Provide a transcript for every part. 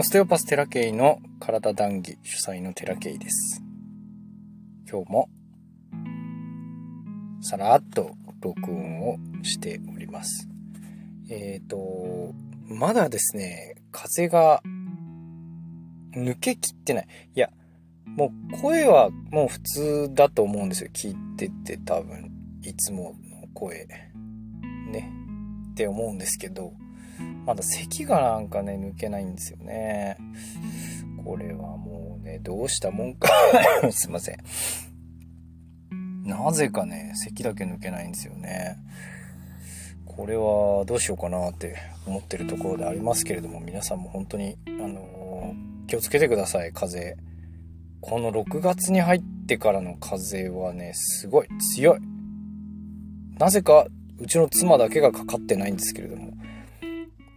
オステオパステラケイの体談義主催のテラケイです。今日も、さらっと録音をしております。えっ、と、まだですね、風が抜けきってない。いや、もう声はもう普通だと思うんですよ。聞いてて多分、いつもの声。ね。って思うんですけど、まだ咳がなんかね、抜けないんですよね。これはもうね、どうしたもんか。すいません。なぜかね、咳だけ抜けないんですよね。これはどうしようかなって思ってるところでありますけれども、皆さんも本当に、あのー気をつけてください、風邪。この6月に入ってからの風はね、すごい強い。なぜか、うちの妻だけがかかってないんですけれども、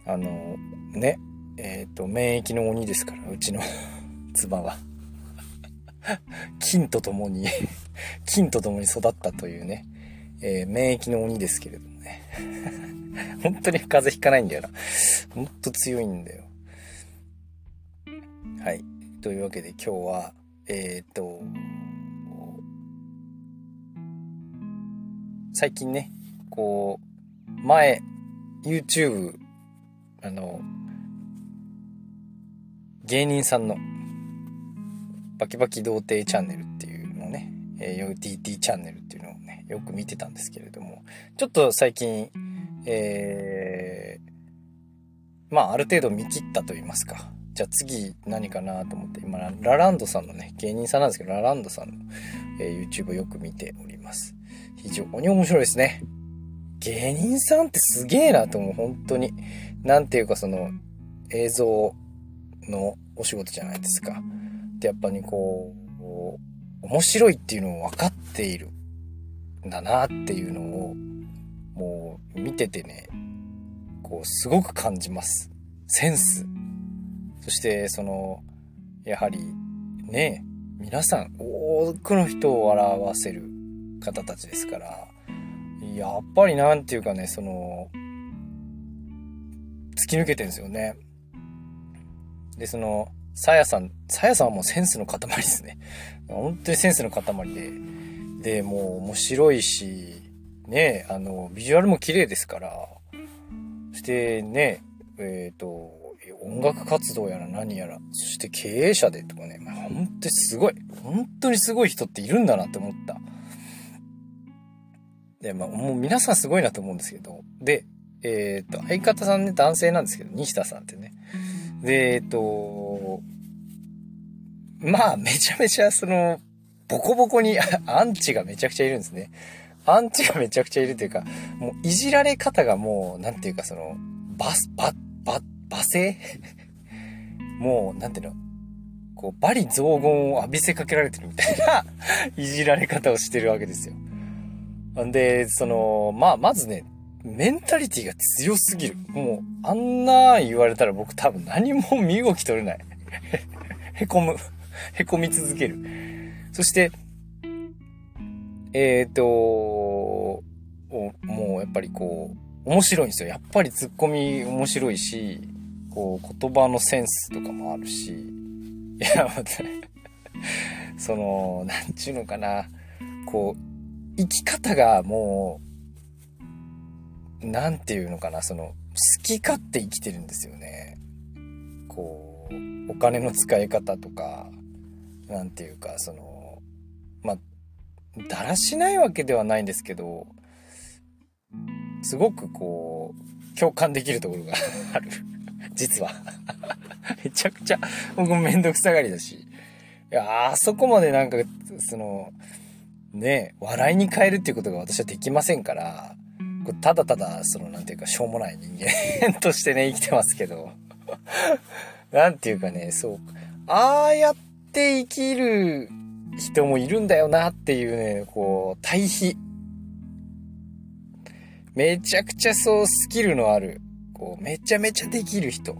あのね、えっ、と、免疫の鬼ですから、うちの 妻は。金と共に 金と共に育ったというね、えー免疫の鬼ですけれどもね。本当に風邪ひかないんだよな。ほんと強いんだよ。はい。というわけで今日は、えっ、と、最近ね、こう、前、YouTube、あの、芸人さんの、バキバキ童貞チャンネルっていうのをね、えー、UTT チャンネルっていうのをね、よく見てたんですけれども、ちょっと最近、えー、まあある程度見切ったと言いますか。じゃあ次何かなと思って、今、ラランドさんのね、芸人さんなんですけど、ラランドさんの、えー YouTube をよく見ております。非常に面白いですね。芸人さんってすげえなと思う、本当に。なんていうかその、映像のお仕事じゃないですか。で、やっぱりこう、面白いっていうのを分かっているんだなっていうのを、もう見ててね、こう、すごく感じます。センス。そして、その、やはり、ね、皆さん、多くの人を笑わせる方たちですから、やっぱりなんていうかね、その、突き抜けてるんですよね。で、その、さやさん、さやさんはもうセンスの塊ですね。本当にセンスの塊で。で、もう面白いし、ね、あの、ビジュアルも綺麗ですから、そしてね、えっ、と、音楽活動やら何やら、そして経営者でとかね、まあ、本当にすごい、本当にすごい人っているんだなって思った。で、まあ、もう皆さんすごいなと思うんですけど、で、えっ、と、相方さんね、男性なんですけど、西田さんってね。で、えっ、と、まあ、めちゃめちゃその、ボコボコに アンチがめちゃくちゃいるんですね。アンチがめちゃくちゃいるというか、もういじられ方がもう、なんていうかその、バス、バ、バ、罵声？もう、なんていうの？こう、罵詈雑言を浴びせかけられてるみたいな いじられ方をしてるわけですよ。で、その、まあ、まずね、メンタリティが強すぎる。もう、あんな言われたら僕多分何も身動き取れない。へこむ。へこみ続ける。そして、えっ、ともうやっぱりこう、面白いんですよ。やっぱりツッコミ面白いし、こう、言葉のセンスとかもあるし、いや、待ってその、なんちゅうのかな、こう、生き方がもう、なんていうのかな、その、好き勝手生きてるんですよね。こう、お金の使い方とか、なんていうか、その、まあ、だらしないわけではないんですけど、すごくこう、共感できるところが ある。実は。めちゃくちゃ、僕もめんどくさがりだし。いや、あそこまでなんか、その、ね、笑いに変えるっていうことが私はできませんから、こうただただ、その、なんていうか、しょうもない人間としてね、生きてますけど。なんていうかね、そう。ああやって生きる人もいるんだよなっていうね、こう、対比。めちゃくちゃそうスキルのある、こう、めちゃめちゃできる人。っ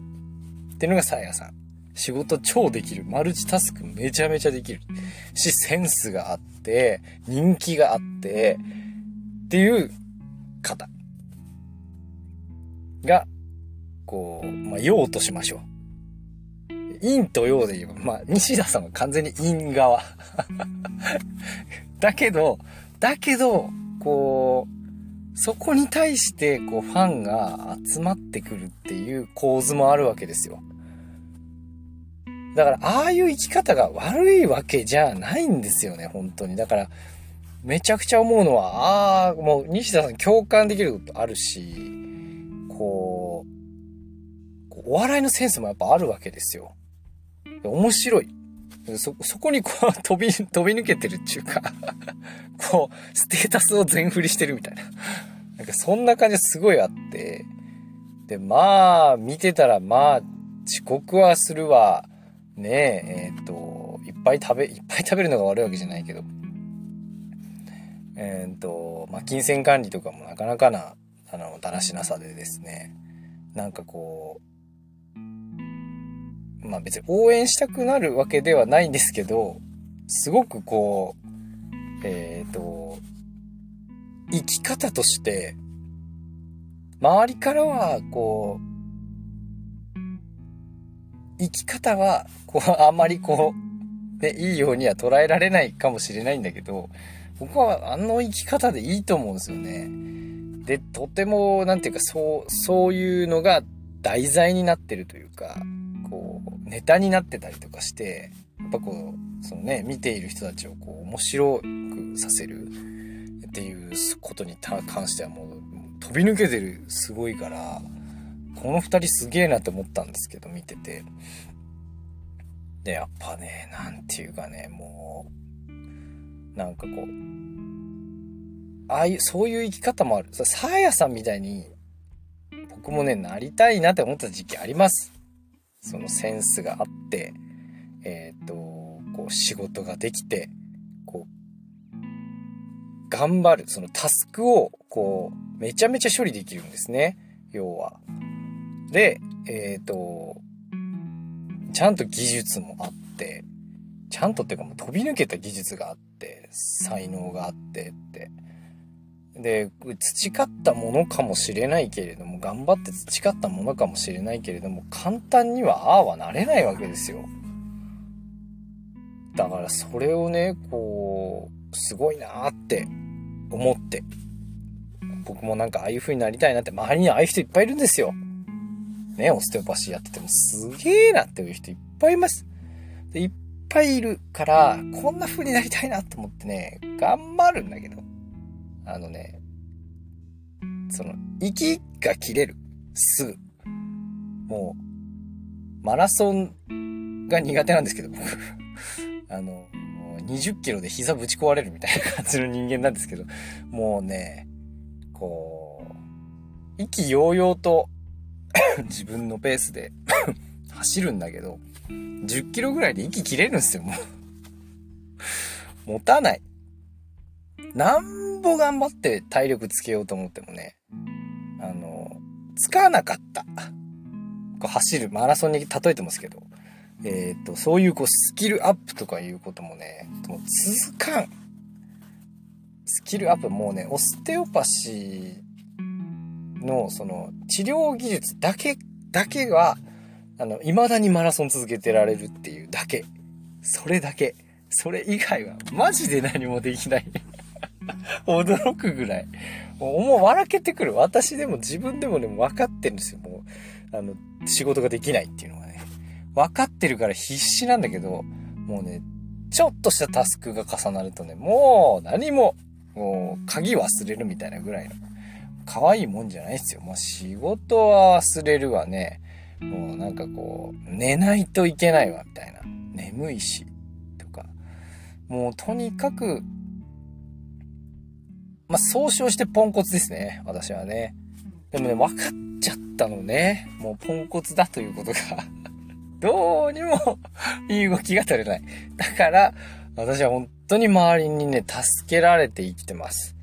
ていうのがさやさん。仕事超できる。マルチタスクめちゃめちゃできる。し、センスがあって、人気があって、っていう方。が、こう、まあ、用としましょう。陰と陽で言えば、まあ、西田さんは完全に陰側。だけど、だけど、こう、そこに対して、こう、ファンが集まってくるっていう構図もあるわけですよ。だから、ああいう生き方が悪いわけじゃないんですよね、本当に。だから、めちゃくちゃ思うのは、ああ、もう西田さん共感できることあるし、こう、お笑いのセンスもやっぱあるわけですよ。面白い。そ、そこにこう飛び、飛び抜けてるっていうか こう、ステータスを全振りしてるみたいななんかそんな感じすごいあって、で、まあ、見てたらまあ、遅刻はするわ。ねえ、えっ、と、いっぱい食べ、いっぱい食べるのが悪いわけじゃないけど、えっ、と、まあ、金銭管理とかもなかなかな、あの、だらしなさでですね、なんかこう、まあ別に応援したくなるわけではないんですけど、すごくこう、えっ、と、生き方として、周りからは、こう、生き方は、こう、あんまりこう、ね、いいようには捉えられないかもしれないんだけど、僕はあの生き方でいいと思うんですよね。で、とても、なんていうか、そう、そういうのが題材になってるというか、こう、ネタになってたりとかして、やっぱこう、そのね、見ている人たちをこう、面白くさせるっていうことに関してはもう、飛び抜けてる、すごいから、この二人すげえなって思ったんですけど、見てて。で、やっぱね、なんていうかね、もう、なんかこう、ああいう、そういう生き方もある。さあやさんみたいに、僕もね、なりたいなって思った時期あります。そのセンスがあって、えっ、ー、と、こう仕事ができて、こう、頑張る、そのタスクを、こう、めちゃめちゃ処理できるんですね。要は。で、えっ、ー、と、ちゃんと技術もあって、ちゃんとっていうかもう飛び抜けた技術があって、才能があってって。で、培ったものかもしれないけれども、頑張って培ったものかもしれないけれども、簡単にはああはなれないわけですよ。だからそれをね、こう、すごいなって思って、僕もなんかああいう風になりたいなって、周りにああいう人いっぱいいるんですよ。ね、オステオパシーやっててもすげえなっていう人いっぱいいます。でいっぱいいるから、こんな風になりたいなと思ってね、頑張るんだけど、あのね、その、息が切れる。すぐ。もう、マラソンが苦手なんですけど、僕。あの、20キロで膝ぶち壊れるみたいな感じの人間なんですけど、もうね、こう、意気揚々と 自分のペースで 走るんだけど、10キロぐらいで息切れるんですよ、もう。持たない。なんぼ頑張って体力つけようと思ってもね、あの、使わなかった。こう走る、マラソンに例えてますけど、えっ、ー、と、そういうこうスキルアップとかいうこともね、もう続かん。スキルアップもうね、オステオパシーの、その、治療技術だけ、だけは、あの、未だにマラソン続けてられるっていうだけ。それだけ。それ以外は、マジで何もできない 驚くぐらい。もう、もう笑けてくる。私でも自分でもでね、分かってるんですよ。もう、あの、仕事ができないっていうのがね。分かってるから必死なんだけど、もうね、ちょっとしたタスクが重なるとね、もう何も、もう鍵忘れるみたいなぐらいの可愛いもんじゃないですよ。もう仕事は忘れるわね。もうなんかこう、寝ないといけないわ、みたいな。眠いし、とか。もうとにかく、まあ、総称してポンコツですね。私はね。でもね、分かっちゃったのね。もうポンコツだということがどうにもいい動きが取れない。だから、私は本当に周りにね、助けられて生きてます。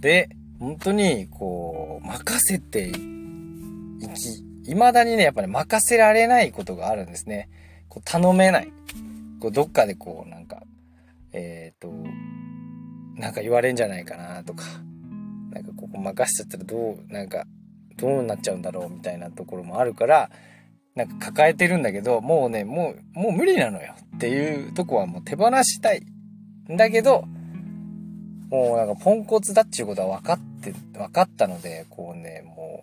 で、本当に、こう、任せていき、未だにね、やっぱり、ね、任せられないことがあるんですね。こう、頼めない。こう、どっかでこう、なんか、えっ、ー、と、なんか言われんじゃないかなとか、なんかここ任しちゃったらどう、なんか、どうなっちゃうんだろうみたいなところもあるから、なんか抱えてるんだけど、もうね、もう、もう無理なのよっていうとこはもう手放したい。んだけど、もうなんかポンコツだっちゅうことは分かって、分かったので、こうね、も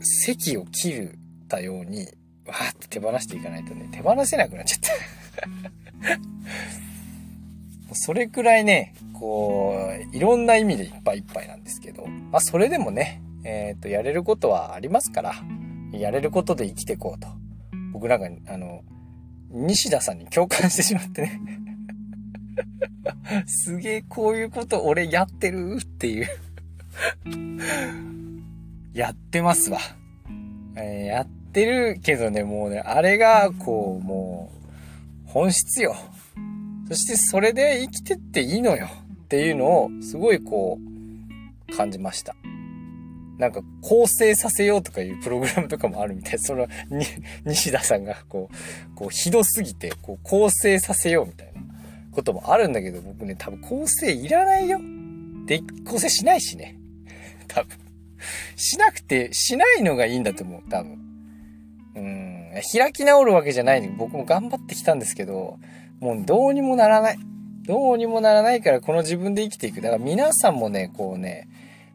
う、席を切るたように、わーって手放していかないとね、手放せなくなっちゃった。それくらいね、こう、いろんな意味でいっぱいいっぱいなんですけど、まあそれでもね、えっ、ー、と、やれることはありますから、やれることで生きていこうと。僕なんか、あの、西田さんに共感してしまってね すげえこういうこと俺やってるっていう やってますわ。えー、やってるけどね、もうね、あれが、こう、もう、本質よ。そしてそれで生きてっていいのよ。っていうのを、すごいこう、感じました。なんか構成させようとかいうプログラムとかもあるみたい。その、に、西田さんがこう、こうひどすぎて、こう構成させようみたいなこともあるんだけど、僕ね、多分構成いらないよ。で、構成しないしね。多分。しなくて、しないのがいいんだと思う、多分。うん、開き直るわけじゃないのに、僕も頑張ってきたんですけど、もうどうにもならない。どうにもならないから、この自分で生きていく。だから皆さんもね、こうね、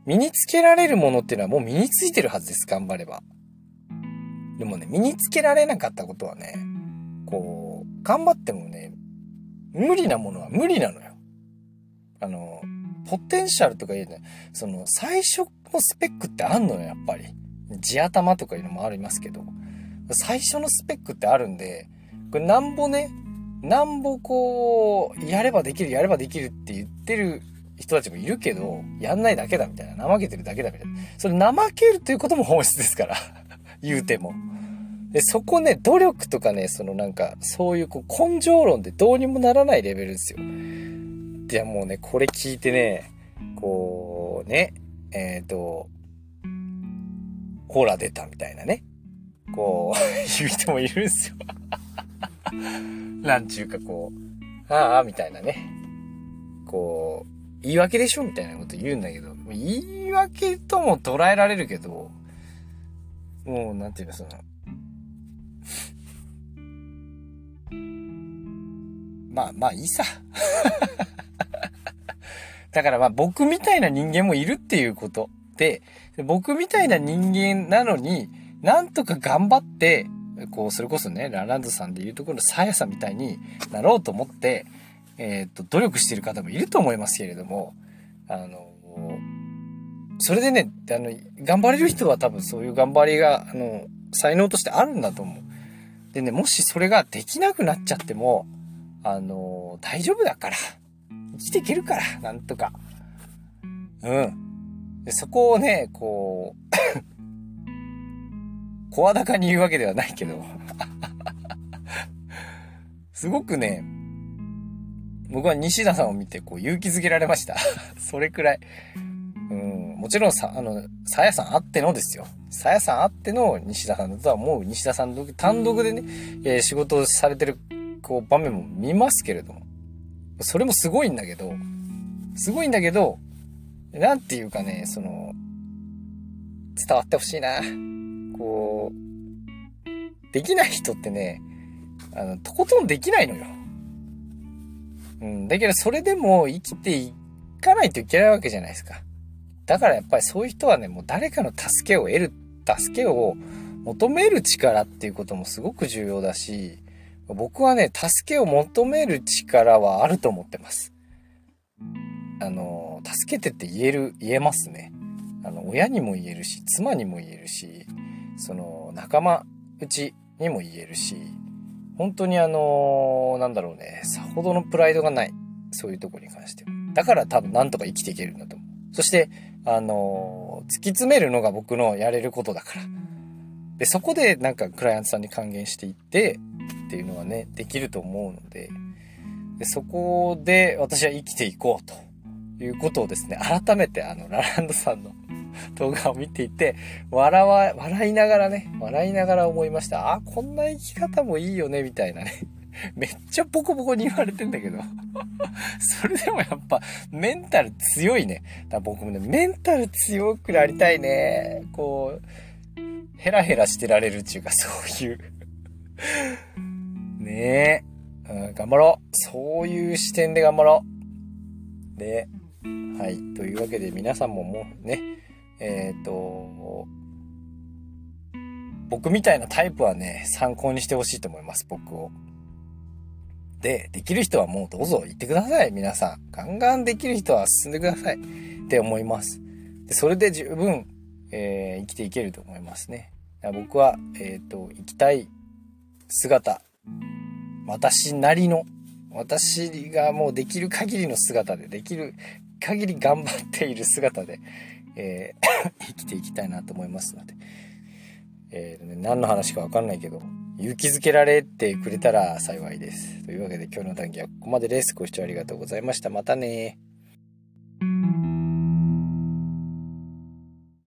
身につけられるものっていうのはもう身についてるはずです、頑張れば。でもね、身につけられなかったことはね、こう、頑張ってもね、無理なものは無理なのよ。あの、ポテンシャルとか言うね、その、最初のスペックってあんのよ、やっぱり。地頭とかいうのもありますけど、最初のスペックってあるんで、これなんぼね、なんぼこう、やればできる、やればできるって言ってる人たちもいるけど、やんないだけだみたいな。怠けてるだけだみたいな。それ怠けるということも本質ですから。言うても。で、そこね、努力とかね、そのなんか、そういうこう根性論でどうにもならないレベルですよ。で、もうね、これ聞いてね、こう、ね、えっ、ー、と、ほら出たみたいなね。こう、言う人もいるんですよ。なんちゅうかこう、ああ、みたいなね。こう、言い訳でしょ？みたいなこと言うんだけど、言い訳とも捉えられるけど、もう、なんていうの、その、まあまあいいさ。だからまあ僕みたいな人間もいるっていうことで、僕みたいな人間なのに、なんとか頑張って、こう、それこそね、ラランドさんで言うところのサヤさんみたいになろうと思って、えっ、と、努力してる方もいると思いますけれども、あの、それでね、あの、頑張れる人は多分そういう頑張りが、あの、才能としてあるんだと思う。でね、もしそれができなくなっちゃっても、あの、大丈夫だから。生きていけるから、なんとか。うん。でそこをね、こう 声高に言うわけではないけど すごくね、僕は西田さんを見てこう勇気づけられました。それくらい。うん、もちろんさ、あの、さやさんあってのですよ。さやさんあっての西田さんだとは思う。西田さん単独でね、えー、仕事をされてる、こう、場面も見ますけれども。それもすごいんだけど、すごいんだけど、なんていうかね、その、伝わってほしいな。こう、できない人ってね、あの、とことんできないのよ。うん。だけど、それでも生きていかないといけないわけじゃないですか。だからやっぱりそういう人はね、もう誰かの助けを得る、助けを求める力っていうこともすごく重要だし、僕はね、助けを求める力はあると思ってます。あの、助けてって言える、言えますね。あの、親にも言えるし、妻にも言えるし、その、仲間うちにも言えるし、本当にあの、なんだろうね、さほどのプライドがない。そういうとこに関しては。だから多分なんとか生きていけるんだと思う。そして、あの、突き詰めるのが僕のやれることだから。で、そこでなんかクライアントさんに還元していって、っていうのはね、できると思うので、でそこで私は生きていこうということをですね、改めてあの、ラランドさんの 動画を見ていて、笑わ、笑いながらね、笑いながら思いました。あ、こんな生き方もいいよね、みたいなね。めっちゃボコボコに言われてんだけど それでもやっぱ、メンタル強いね。だ僕もね、メンタル強くなりたいね。こう、ヘラヘラしてられるっていうか、そういうねえ、うん、頑張ろう。そういう視点で頑張ろう。で、はい。というわけで皆さんももうね、えっ、ー、と、僕みたいなタイプはね、参考にしてほしいと思います、僕を。で、できる人はもうどうぞ行ってください、皆さん。ガンガンできる人は進んでください。って思います。で、それで十分、えー、生きていけると思いますね。僕は、えっ、ー、と、生きたい姿、私なりの、私がもうできる限りの姿で、できる限り頑張っている姿で、えー、生きていきたいなと思いますので、えー、何の話かわかんないけど、勇気づけられてくれたら幸いです。というわけで今日の談義はここまでです。ご視聴ありがとうございました。またね